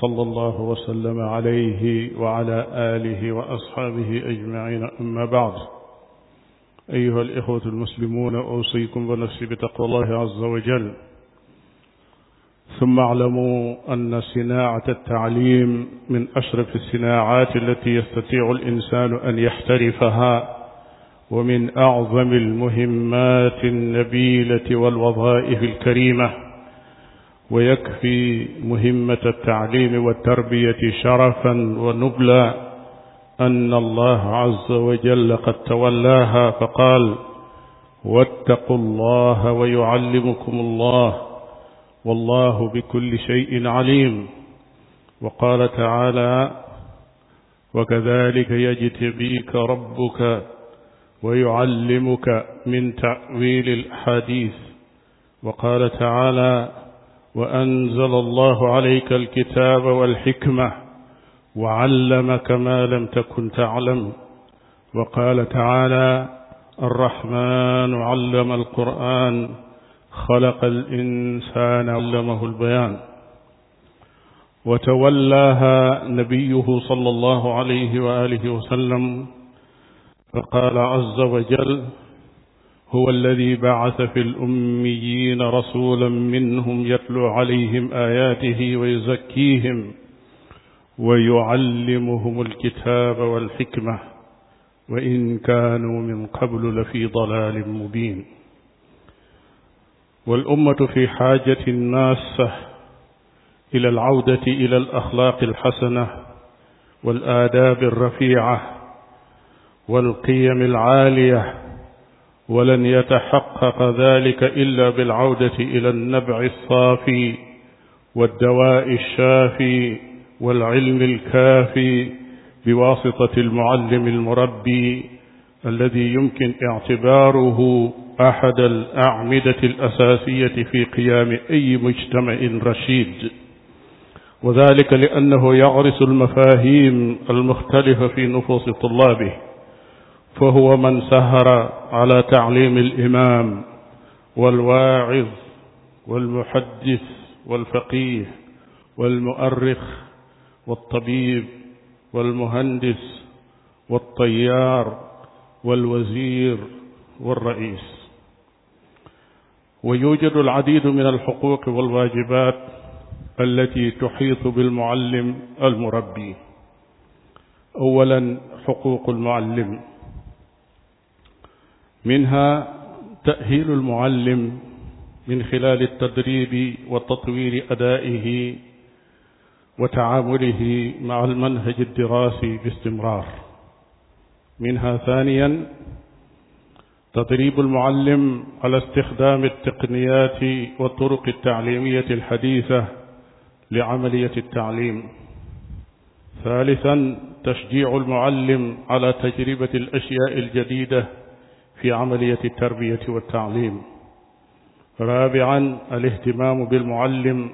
صلى الله وسلم عليه وعلى آله وأصحابه أجمعين. أما بعد أيها الإخوة المسلمون أوصيكم ونفسي بتقوى الله عز وجل. ثم اعلموا أن صناعة التعليم من أشرف الصناعات التي يستطيع الإنسان أن يحترفها ومن أعظم المهمات النبيلة والوظائف الكريمة. ويكفي مهمة التعليم والتربية شرفا ونبلا أن الله عز وجل قد تولاها فقال واتقوا الله ويعلمكم الله والله بكل شيء عليم. وقال تعالى وكذلك يجتبيك ربك ويعلمك من تأويل الحديث. وقال تعالى وأنزل الله عليك الكتاب والحكمة وعلمك ما لم تكن تعلم. وقال تعالى الرحمن علم القرآن خلق الإنسان علمه البيان. وتولاها نبيه صلى الله عليه وآله وسلم فقال عز وجل هو الذي بعث في الأميين رسولا منهم يتلو عليهم آياته ويزكيهم ويعلمهم الكتاب والحكمة وإن كانوا من قبل لفي ضلال مبين. والأمة في حاجة ماسة إلى العودة إلى الأخلاق الحسنة والآداب الرفيعة والقيم العالية ولن يتحقق ذلك إلا بالعودة إلى النبع الصافي والدواء الشافي والعلم الكافي بواسطة المعلم المربي الذي يمكن اعتباره أحد الأعمدة الأساسية في قيام أي مجتمع رشيد. وذلك لأنه يغرس المفاهيم المختلفة في نفوس طلابه. فهو من سهر على تعليم الإمام والواعظ والمحدث والفقيه والمؤرخ والطبيب والمهندس والطيار والوزير والرئيس. ويوجد العديد من الحقوق والواجبات التي تحيط بالمعلم المربي. أولا حقوق المعلم. منها تأهيل المعلم من خلال التدريب وتطوير أدائه وتعامله مع المنهج الدراسي باستمرار. منها ثانيا تدريب المعلم على استخدام التقنيات والطرق التعليمية الحديثة لعملية التعليم. ثالثا تشجيع المعلم على تجربة الأشياء الجديدة في عملية التربية والتعليم. رابعا الاهتمام بالمعلم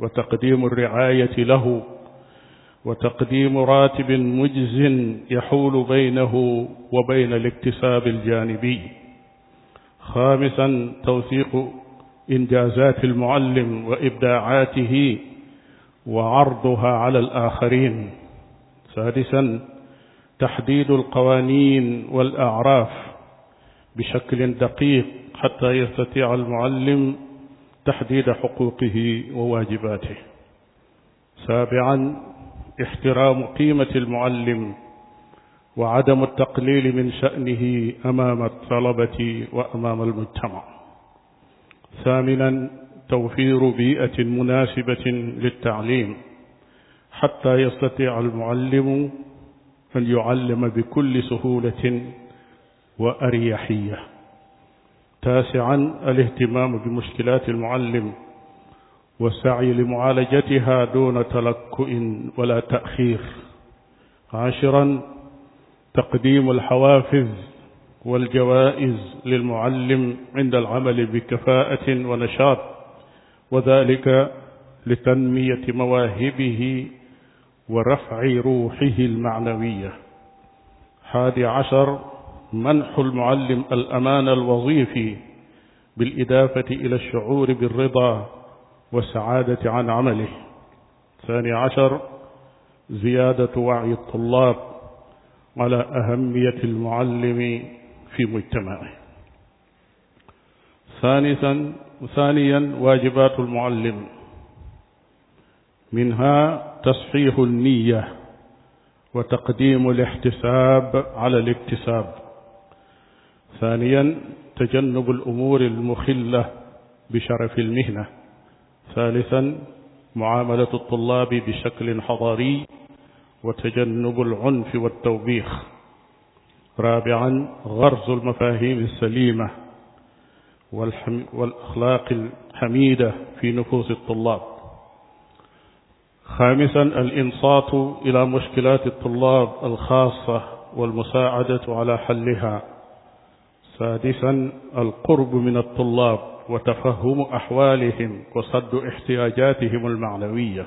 وتقديم الرعاية له وتقديم راتب مجز يحول بينه وبين الاكتساب الجانبي. خامسا توثيق إنجازات المعلم وإبداعاته وعرضها على الآخرين. سادسا تحديد القوانين والأعراف. بشكل دقيق حتى يستطيع المعلم تحديد حقوقه وواجباته. سابعا احترام قيمة المعلم وعدم التقليل من شأنه أمام الطلبة وأمام المجتمع. ثامنا توفير بيئة مناسبة للتعليم حتى يستطيع المعلم أن يعلم بكل سهولة وأريحية. تاسعا الاهتمام بمشكلات المعلم والسعي لمعالجتها دون تلكؤ ولا تأخير. عاشرا تقديم الحوافز والجوائز للمعلم عند العمل بكفاءة ونشاط وذلك لتنمية مواهبه ورفع روحه المعنوية. حادي عشر منح المعلم الأمان الوظيفي بالإضافة إلى الشعور بالرضا والسعادة عن عمله. ثاني عشر زيادة وعي الطلاب على أهمية المعلم في مجتمعه. ثالثا ثانيا واجبات المعلم. منها تصحيح النية وتقديم الاحتساب على الاكتساب. ثانيا تجنب الأمور المخلة بشرف المهنة. ثالثا معاملة الطلاب بشكل حضاري وتجنب العنف والتوبيخ. رابعا غرز المفاهيم السليمة والأخلاق الحميدة في نفوس الطلاب. خامسا الإنصات إلى مشكلات الطلاب الخاصة والمساعدة على حلها. سادسا القرب من الطلاب وتفهم أحوالهم وصد احتياجاتهم المعنوية.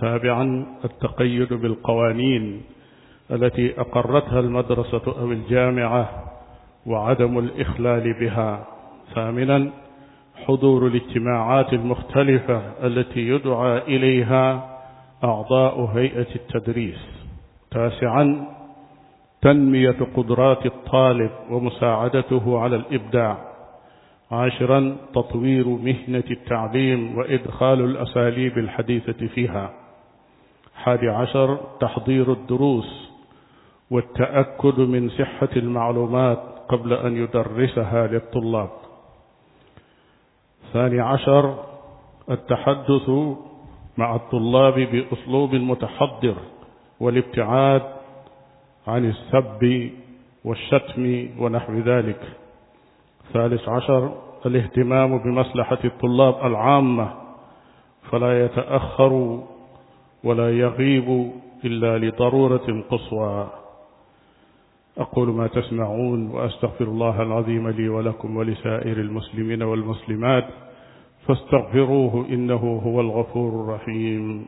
سابعا التقيد بالقوانين التي أقرتها المدرسة أو الجامعة وعدم الإخلال بها. ثامنا حضور الاجتماعات المختلفة التي يدعى إليها أعضاء هيئة التدريس. تاسعا تنمية قدرات الطالب ومساعدته على الإبداع. عاشرا تطوير مهنة التعليم وإدخال الأساليب الحديثة فيها. حادي عشر تحضير الدروس والتأكد من صحة المعلومات قبل أن يدرسها للطلاب. ثاني عشر التحدث مع الطلاب بأسلوب متحضر والابتعاد عن السب والشتم ونحو ذلك. ثالث عشر الاهتمام بمصلحة الطلاب العامة فلا يتأخر ولا يغيب إلا لضرورة قصوى. أقول ما تسمعون وأستغفر الله العظيم لي ولكم ولسائر المسلمين والمسلمات فاستغفروه إنه هو الغفور الرحيم.